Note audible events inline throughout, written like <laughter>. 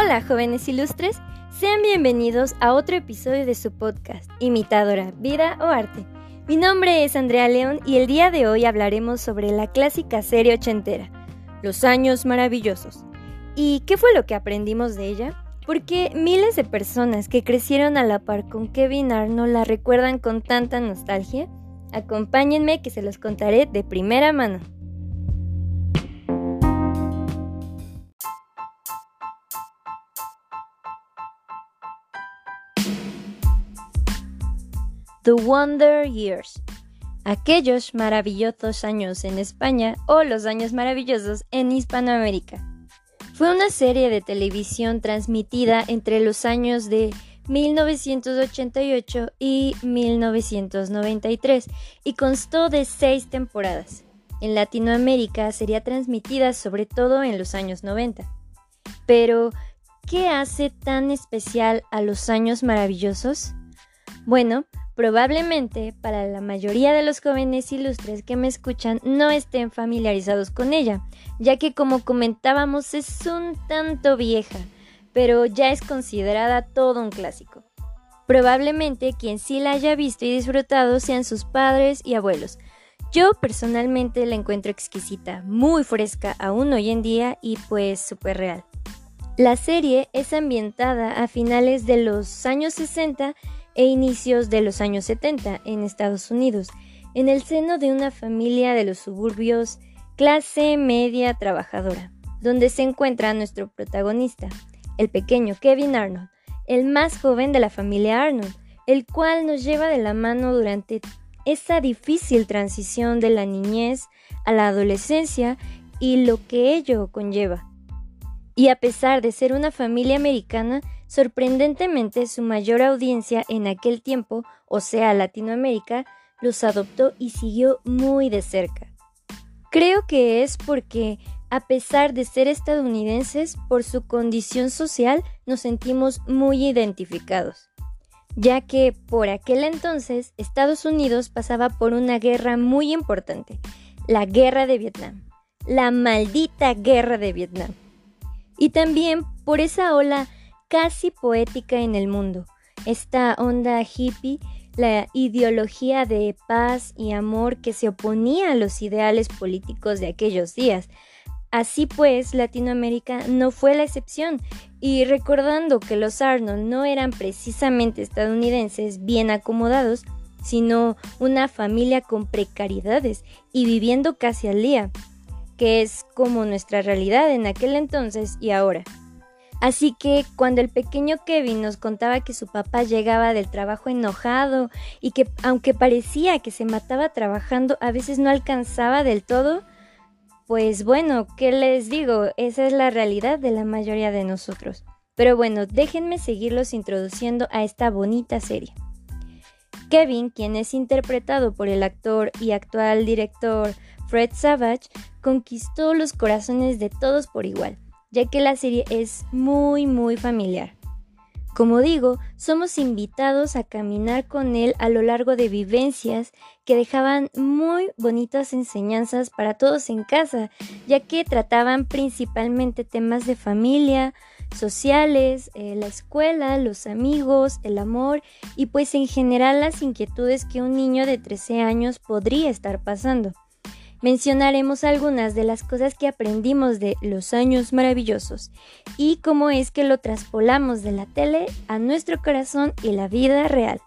Hola jóvenes ilustres, sean bienvenidos a otro episodio de su podcast, Imitadora, Vida o Arte. Mi nombre es Andrea León y el día de hoy hablaremos sobre la clásica serie ochentera, Los Años Maravillosos. ¿Y qué fue lo que aprendimos de ella? Porque miles de personas que crecieron a la par con Kevin Arnold la recuerdan con tanta nostalgia. Acompáñenme que se los contaré de primera mano. The Wonder Years. Aquellos maravillosos años en España o los años maravillosos en Hispanoamérica. Fue una serie de televisión transmitida entre los años de 1988 y 1993 y constó de seis temporadas. En Latinoamérica sería transmitida sobre todo en los años 90. Pero, ¿qué hace tan especial a los años maravillosos? Bueno, Probablemente para la mayoría de los jóvenes ilustres que me escuchan no estén familiarizados con ella, ya que como comentábamos es un tanto vieja, pero ya es considerada todo un clásico. Probablemente quien sí la haya visto y disfrutado sean sus padres y abuelos. Yo personalmente la encuentro exquisita, muy fresca aún hoy en día y pues súper real. La serie es ambientada a finales de los años 60 e inicios de los años 70 en Estados Unidos, en el seno de una familia de los suburbios clase media trabajadora, donde se encuentra nuestro protagonista, el pequeño Kevin Arnold, el más joven de la familia Arnold, el cual nos lleva de la mano durante esa difícil transición de la niñez a la adolescencia y lo que ello conlleva. Y a pesar de ser una familia americana, Sorprendentemente, su mayor audiencia en aquel tiempo, o sea, Latinoamérica, los adoptó y siguió muy de cerca. Creo que es porque, a pesar de ser estadounidenses, por su condición social nos sentimos muy identificados, ya que por aquel entonces Estados Unidos pasaba por una guerra muy importante, la guerra de Vietnam, la maldita guerra de Vietnam. Y también por esa ola casi poética en el mundo. Esta onda hippie, la ideología de paz y amor que se oponía a los ideales políticos de aquellos días. Así pues, Latinoamérica no fue la excepción, y recordando que los Arnold no eran precisamente estadounidenses bien acomodados, sino una familia con precariedades y viviendo casi al día, que es como nuestra realidad en aquel entonces y ahora. Así que cuando el pequeño Kevin nos contaba que su papá llegaba del trabajo enojado y que aunque parecía que se mataba trabajando, a veces no alcanzaba del todo, pues bueno, ¿qué les digo? Esa es la realidad de la mayoría de nosotros. Pero bueno, déjenme seguirlos introduciendo a esta bonita serie. Kevin, quien es interpretado por el actor y actual director Fred Savage, conquistó los corazones de todos por igual ya que la serie es muy muy familiar. Como digo, somos invitados a caminar con él a lo largo de vivencias que dejaban muy bonitas enseñanzas para todos en casa, ya que trataban principalmente temas de familia, sociales, eh, la escuela, los amigos, el amor y pues en general las inquietudes que un niño de 13 años podría estar pasando mencionaremos algunas de las cosas que aprendimos de los años maravillosos y cómo es que lo traspolamos de la tele a nuestro corazón y la vida real.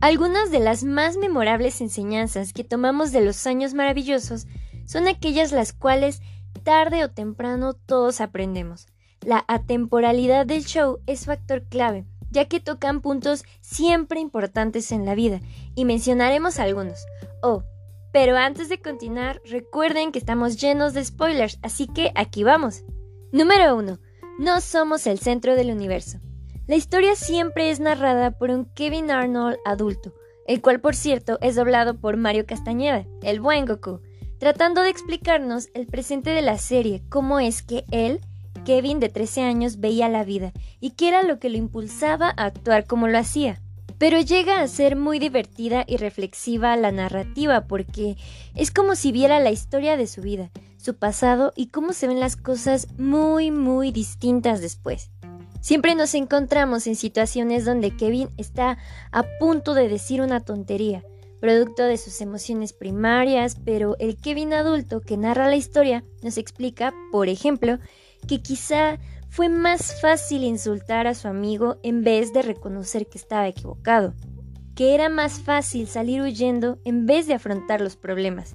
Algunas de las más memorables enseñanzas que tomamos de los años maravillosos son aquellas las cuales tarde o temprano todos aprendemos. La atemporalidad del show es factor clave, ya que tocan puntos siempre importantes en la vida, y mencionaremos algunos. Oh, pero antes de continuar, recuerden que estamos llenos de spoilers, así que aquí vamos. Número 1. No somos el centro del universo. La historia siempre es narrada por un Kevin Arnold adulto, el cual por cierto es doblado por Mario Castañeda, el buen Goku, tratando de explicarnos el presente de la serie, cómo es que él Kevin de 13 años veía la vida y qué era lo que lo impulsaba a actuar como lo hacía. Pero llega a ser muy divertida y reflexiva la narrativa porque es como si viera la historia de su vida, su pasado y cómo se ven las cosas muy muy distintas después. Siempre nos encontramos en situaciones donde Kevin está a punto de decir una tontería, producto de sus emociones primarias, pero el Kevin adulto que narra la historia nos explica, por ejemplo, que quizá fue más fácil insultar a su amigo en vez de reconocer que estaba equivocado, que era más fácil salir huyendo en vez de afrontar los problemas.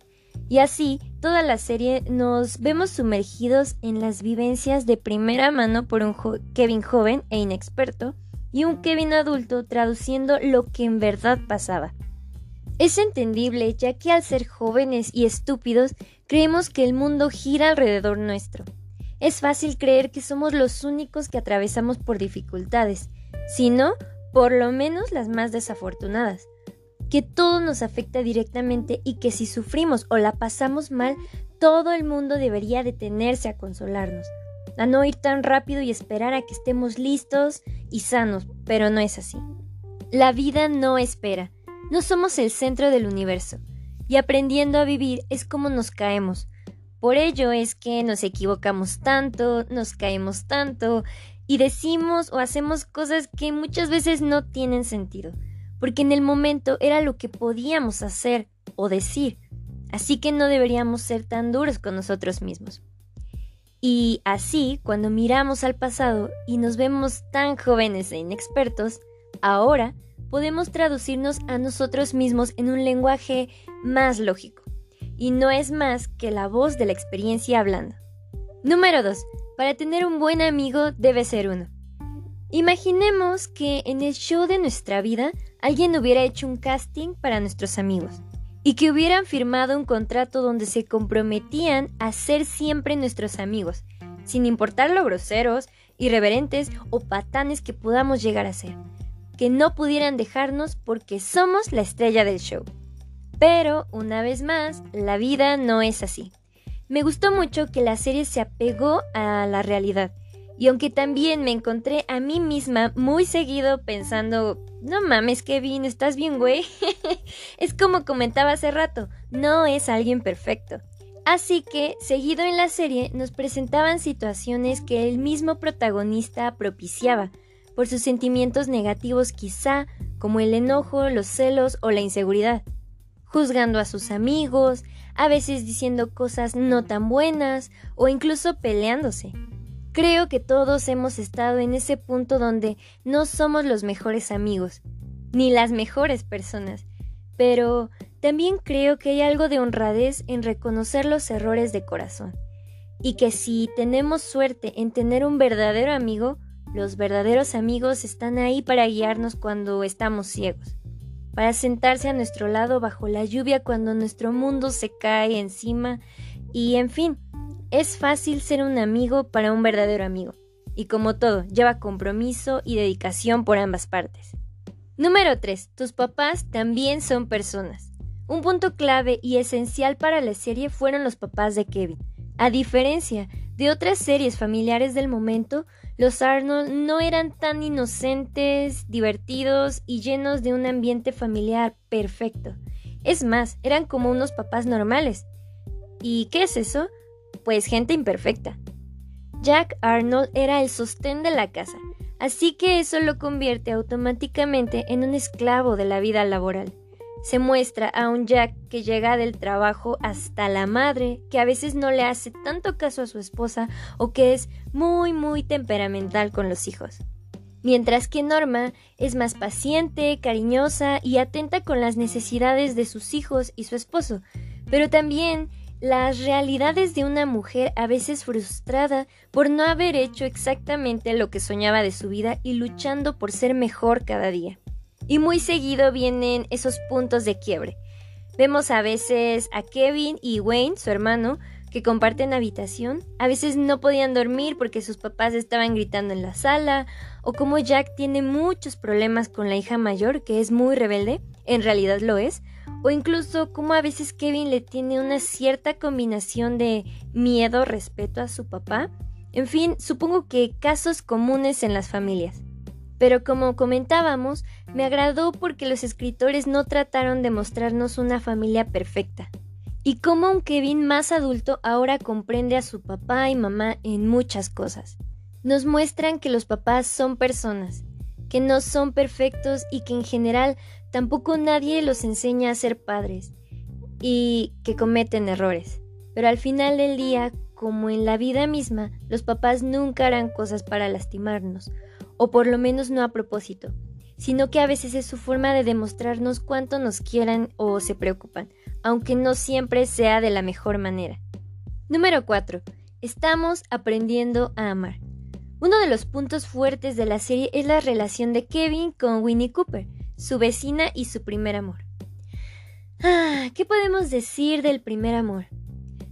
Y así, toda la serie nos vemos sumergidos en las vivencias de primera mano por un Kevin joven e inexperto y un Kevin adulto traduciendo lo que en verdad pasaba. Es entendible ya que al ser jóvenes y estúpidos creemos que el mundo gira alrededor nuestro. Es fácil creer que somos los únicos que atravesamos por dificultades, si no, por lo menos las más desafortunadas. Que todo nos afecta directamente y que si sufrimos o la pasamos mal, todo el mundo debería detenerse a consolarnos, a no ir tan rápido y esperar a que estemos listos y sanos, pero no es así. La vida no espera, no somos el centro del universo, y aprendiendo a vivir es como nos caemos, por ello es que nos equivocamos tanto, nos caemos tanto y decimos o hacemos cosas que muchas veces no tienen sentido, porque en el momento era lo que podíamos hacer o decir, así que no deberíamos ser tan duros con nosotros mismos. Y así, cuando miramos al pasado y nos vemos tan jóvenes e inexpertos, ahora podemos traducirnos a nosotros mismos en un lenguaje más lógico y no es más que la voz de la experiencia hablando. Número 2. Para tener un buen amigo debe ser uno. Imaginemos que en el show de nuestra vida alguien hubiera hecho un casting para nuestros amigos y que hubieran firmado un contrato donde se comprometían a ser siempre nuestros amigos, sin importar lo groseros, irreverentes o patanes que podamos llegar a ser, que no pudieran dejarnos porque somos la estrella del show. Pero, una vez más, la vida no es así. Me gustó mucho que la serie se apegó a la realidad. Y aunque también me encontré a mí misma muy seguido pensando, no mames Kevin, estás bien güey. <laughs> es como comentaba hace rato, no es alguien perfecto. Así que, seguido en la serie, nos presentaban situaciones que el mismo protagonista propiciaba, por sus sentimientos negativos quizá, como el enojo, los celos o la inseguridad juzgando a sus amigos, a veces diciendo cosas no tan buenas o incluso peleándose. Creo que todos hemos estado en ese punto donde no somos los mejores amigos, ni las mejores personas, pero también creo que hay algo de honradez en reconocer los errores de corazón, y que si tenemos suerte en tener un verdadero amigo, los verdaderos amigos están ahí para guiarnos cuando estamos ciegos para sentarse a nuestro lado bajo la lluvia cuando nuestro mundo se cae encima y en fin, es fácil ser un amigo para un verdadero amigo. Y como todo, lleva compromiso y dedicación por ambas partes. Número 3. Tus papás también son personas. Un punto clave y esencial para la serie fueron los papás de Kevin. A diferencia de otras series familiares del momento, los Arnold no eran tan inocentes, divertidos y llenos de un ambiente familiar perfecto. Es más, eran como unos papás normales. ¿Y qué es eso? Pues gente imperfecta. Jack Arnold era el sostén de la casa, así que eso lo convierte automáticamente en un esclavo de la vida laboral se muestra a un Jack que llega del trabajo hasta la madre, que a veces no le hace tanto caso a su esposa o que es muy muy temperamental con los hijos. Mientras que Norma es más paciente, cariñosa y atenta con las necesidades de sus hijos y su esposo, pero también las realidades de una mujer a veces frustrada por no haber hecho exactamente lo que soñaba de su vida y luchando por ser mejor cada día. Y muy seguido vienen esos puntos de quiebre. Vemos a veces a Kevin y Wayne, su hermano, que comparten habitación. A veces no podían dormir porque sus papás estaban gritando en la sala, o como Jack tiene muchos problemas con la hija mayor, que es muy rebelde, en realidad lo es, o incluso como a veces Kevin le tiene una cierta combinación de miedo, respeto a su papá. En fin, supongo que casos comunes en las familias. Pero como comentábamos, me agradó porque los escritores no trataron de mostrarnos una familia perfecta. Y como un Kevin más adulto ahora comprende a su papá y mamá en muchas cosas. Nos muestran que los papás son personas, que no son perfectos y que en general tampoco nadie los enseña a ser padres y que cometen errores. Pero al final del día, como en la vida misma, los papás nunca harán cosas para lastimarnos, o por lo menos no a propósito, sino que a veces es su forma de demostrarnos cuánto nos quieran o se preocupan, aunque no siempre sea de la mejor manera. Número 4. Estamos aprendiendo a amar. Uno de los puntos fuertes de la serie es la relación de Kevin con Winnie Cooper, su vecina y su primer amor. Ah, ¿qué podemos decir del primer amor?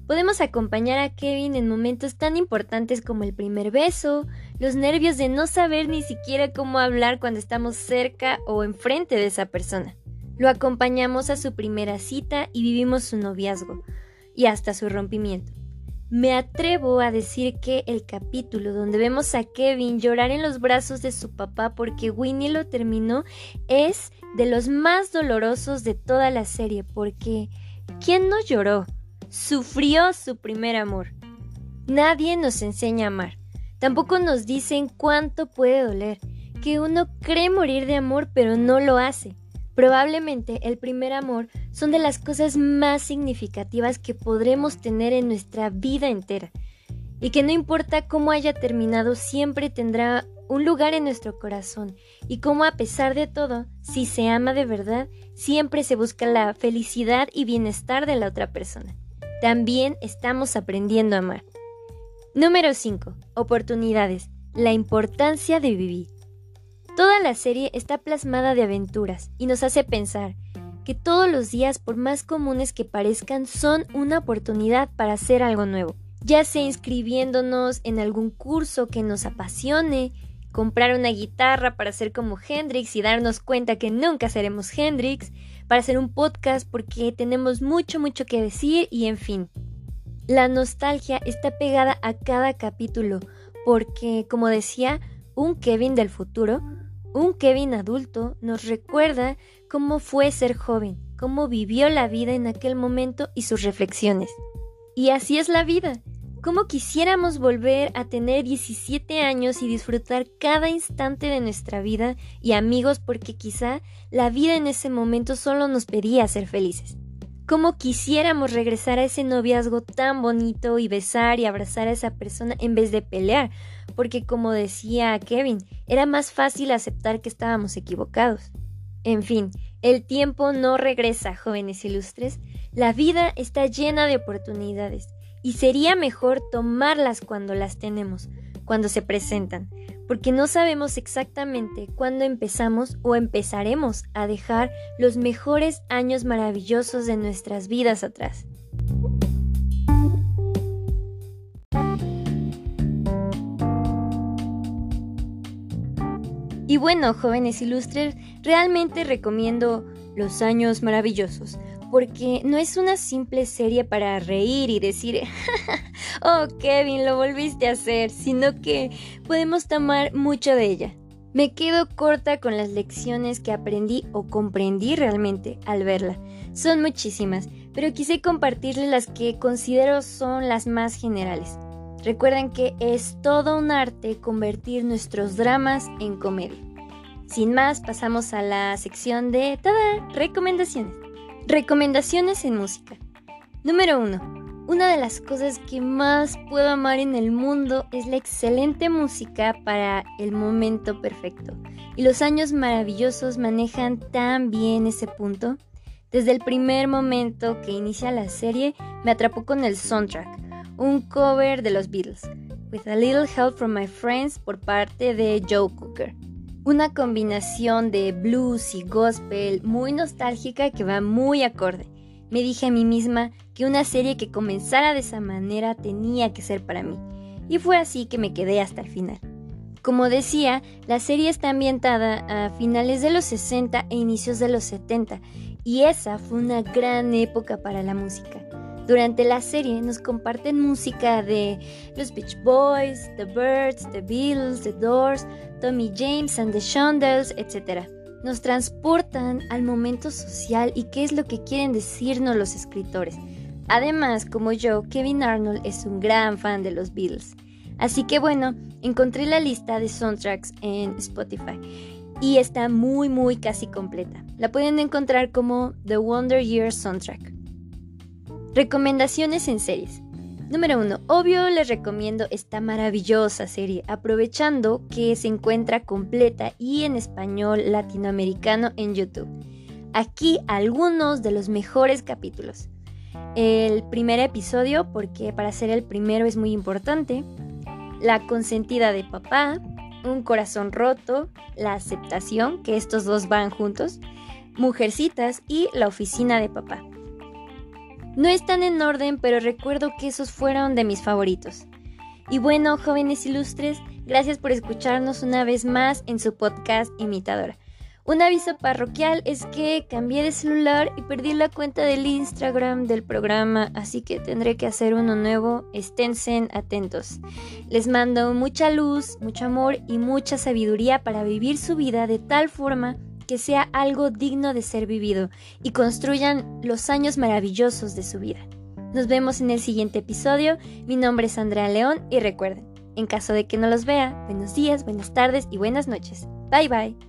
Podemos acompañar a Kevin en momentos tan importantes como el primer beso, los nervios de no saber ni siquiera cómo hablar cuando estamos cerca o enfrente de esa persona. Lo acompañamos a su primera cita y vivimos su noviazgo y hasta su rompimiento. Me atrevo a decir que el capítulo donde vemos a Kevin llorar en los brazos de su papá porque Winnie lo terminó es de los más dolorosos de toda la serie porque ¿quién no lloró? Sufrió su primer amor. Nadie nos enseña a amar. Tampoco nos dicen cuánto puede doler, que uno cree morir de amor pero no lo hace. Probablemente el primer amor son de las cosas más significativas que podremos tener en nuestra vida entera y que no importa cómo haya terminado siempre tendrá un lugar en nuestro corazón y cómo a pesar de todo, si se ama de verdad, siempre se busca la felicidad y bienestar de la otra persona también estamos aprendiendo a amar. Número 5. Oportunidades. La importancia de vivir. Toda la serie está plasmada de aventuras y nos hace pensar que todos los días, por más comunes que parezcan, son una oportunidad para hacer algo nuevo, ya sea inscribiéndonos en algún curso que nos apasione, comprar una guitarra para ser como Hendrix y darnos cuenta que nunca seremos Hendrix, para hacer un podcast porque tenemos mucho, mucho que decir y en fin. La nostalgia está pegada a cada capítulo porque, como decía, un Kevin del futuro, un Kevin adulto, nos recuerda cómo fue ser joven, cómo vivió la vida en aquel momento y sus reflexiones. Y así es la vida. ¿Cómo quisiéramos volver a tener 17 años y disfrutar cada instante de nuestra vida y amigos porque quizá la vida en ese momento solo nos pedía ser felices? ¿Cómo quisiéramos regresar a ese noviazgo tan bonito y besar y abrazar a esa persona en vez de pelear? Porque como decía Kevin, era más fácil aceptar que estábamos equivocados. En fin, el tiempo no regresa, jóvenes ilustres. La vida está llena de oportunidades y sería mejor tomarlas cuando las tenemos, cuando se presentan, porque no sabemos exactamente cuándo empezamos o empezaremos a dejar los mejores años maravillosos de nuestras vidas atrás. Y bueno, jóvenes ilustres, realmente recomiendo Los Años Maravillosos porque no es una simple serie para reír y decir, <laughs> oh Kevin, lo volviste a hacer, sino que podemos tomar mucho de ella. Me quedo corta con las lecciones que aprendí o comprendí realmente al verla. Son muchísimas, pero quise compartirles las que considero son las más generales. Recuerden que es todo un arte convertir nuestros dramas en comedia. Sin más, pasamos a la sección de ¡Tada! recomendaciones. Recomendaciones en música. Número 1. Una de las cosas que más puedo amar en el mundo es la excelente música para el momento perfecto. Y los años maravillosos manejan tan bien ese punto. Desde el primer momento que inicia la serie, me atrapó con el soundtrack, un cover de los Beatles, With a Little Help from My Friends por parte de Joe Cooker. Una combinación de blues y gospel muy nostálgica que va muy acorde. Me dije a mí misma que una serie que comenzara de esa manera tenía que ser para mí. Y fue así que me quedé hasta el final. Como decía, la serie está ambientada a finales de los 60 e inicios de los 70, y esa fue una gran época para la música. Durante la serie nos comparten música de los Beach Boys, The Birds, The Beatles, The Doors, Tommy James and the Shondells, etc. Nos transportan al momento social y qué es lo que quieren decirnos los escritores. Además, como yo, Kevin Arnold es un gran fan de los Beatles. Así que bueno, encontré la lista de soundtracks en Spotify y está muy muy casi completa. La pueden encontrar como The Wonder Years Soundtrack. Recomendaciones en series. Número 1. Obvio les recomiendo esta maravillosa serie, aprovechando que se encuentra completa y en español latinoamericano en YouTube. Aquí algunos de los mejores capítulos. El primer episodio, porque para ser el primero es muy importante. La consentida de papá, un corazón roto, la aceptación, que estos dos van juntos, Mujercitas y la oficina de papá. No están en orden, pero recuerdo que esos fueron de mis favoritos. Y bueno, jóvenes ilustres, gracias por escucharnos una vez más en su podcast Imitadora. Un aviso parroquial es que cambié de celular y perdí la cuenta del Instagram del programa, así que tendré que hacer uno nuevo. Esténse atentos. Les mando mucha luz, mucho amor y mucha sabiduría para vivir su vida de tal forma que sea algo digno de ser vivido y construyan los años maravillosos de su vida. Nos vemos en el siguiente episodio. Mi nombre es Andrea León y recuerden, en caso de que no los vea, buenos días, buenas tardes y buenas noches. Bye bye.